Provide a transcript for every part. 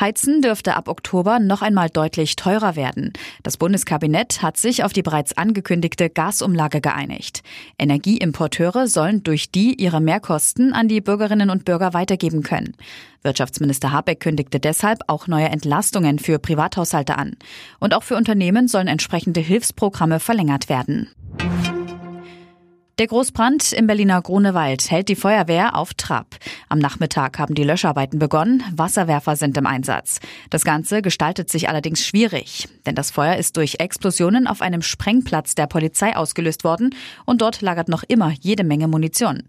Heizen dürfte ab Oktober noch einmal deutlich teurer werden. Das Bundeskabinett hat sich auf die bereits angekündigte Gasumlage geeinigt. Energieimporteure sollen durch die ihre Mehrkosten an die Bürgerinnen und Bürger weitergeben können. Wirtschaftsminister Habeck kündigte deshalb auch neue Entlastungen für Privathaushalte an. Und auch für Unternehmen sollen entsprechende Hilfsprogramme verlängert werden. Der Großbrand im Berliner Grunewald hält die Feuerwehr auf Trab. Am Nachmittag haben die Löscharbeiten begonnen, Wasserwerfer sind im Einsatz. Das Ganze gestaltet sich allerdings schwierig, denn das Feuer ist durch Explosionen auf einem Sprengplatz der Polizei ausgelöst worden und dort lagert noch immer jede Menge Munition.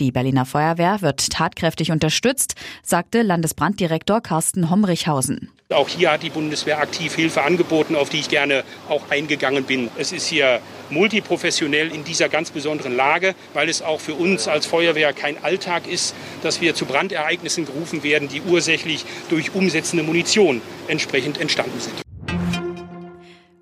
Die Berliner Feuerwehr wird tatkräftig unterstützt, sagte Landesbranddirektor Carsten Homrichhausen. Auch hier hat die Bundeswehr aktiv Hilfe angeboten, auf die ich gerne auch eingegangen bin. Es ist hier multiprofessionell in dieser ganz besonderen Lage, weil es auch für uns als Feuerwehr kein Alltag ist, dass wir zu Brandereignissen gerufen werden, die ursächlich durch umsetzende Munition entsprechend entstanden sind.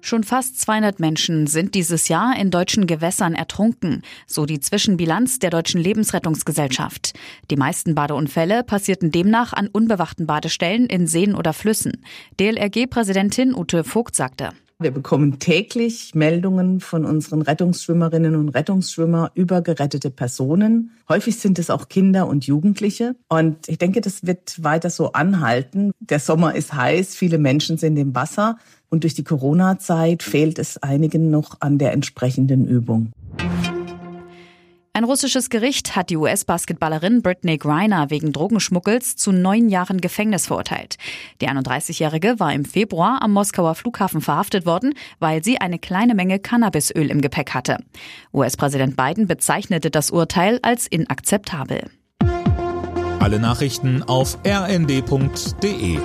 Schon fast 200 Menschen sind dieses Jahr in deutschen Gewässern ertrunken, so die Zwischenbilanz der deutschen Lebensrettungsgesellschaft. Die meisten Badeunfälle passierten demnach an unbewachten Badestellen in Seen oder Flüssen. DLRG-Präsidentin Ute Vogt sagte. Wir bekommen täglich Meldungen von unseren Rettungsschwimmerinnen und Rettungsschwimmer über gerettete Personen. Häufig sind es auch Kinder und Jugendliche. Und ich denke, das wird weiter so anhalten. Der Sommer ist heiß, viele Menschen sind im Wasser. Und durch die Corona-Zeit fehlt es einigen noch an der entsprechenden Übung. Ein russisches Gericht hat die US-Basketballerin Britney Griner wegen Drogenschmuggels zu neun Jahren Gefängnis verurteilt. Die 31-Jährige war im Februar am Moskauer Flughafen verhaftet worden, weil sie eine kleine Menge Cannabisöl im Gepäck hatte. US-Präsident Biden bezeichnete das Urteil als inakzeptabel. Alle Nachrichten auf rnd.de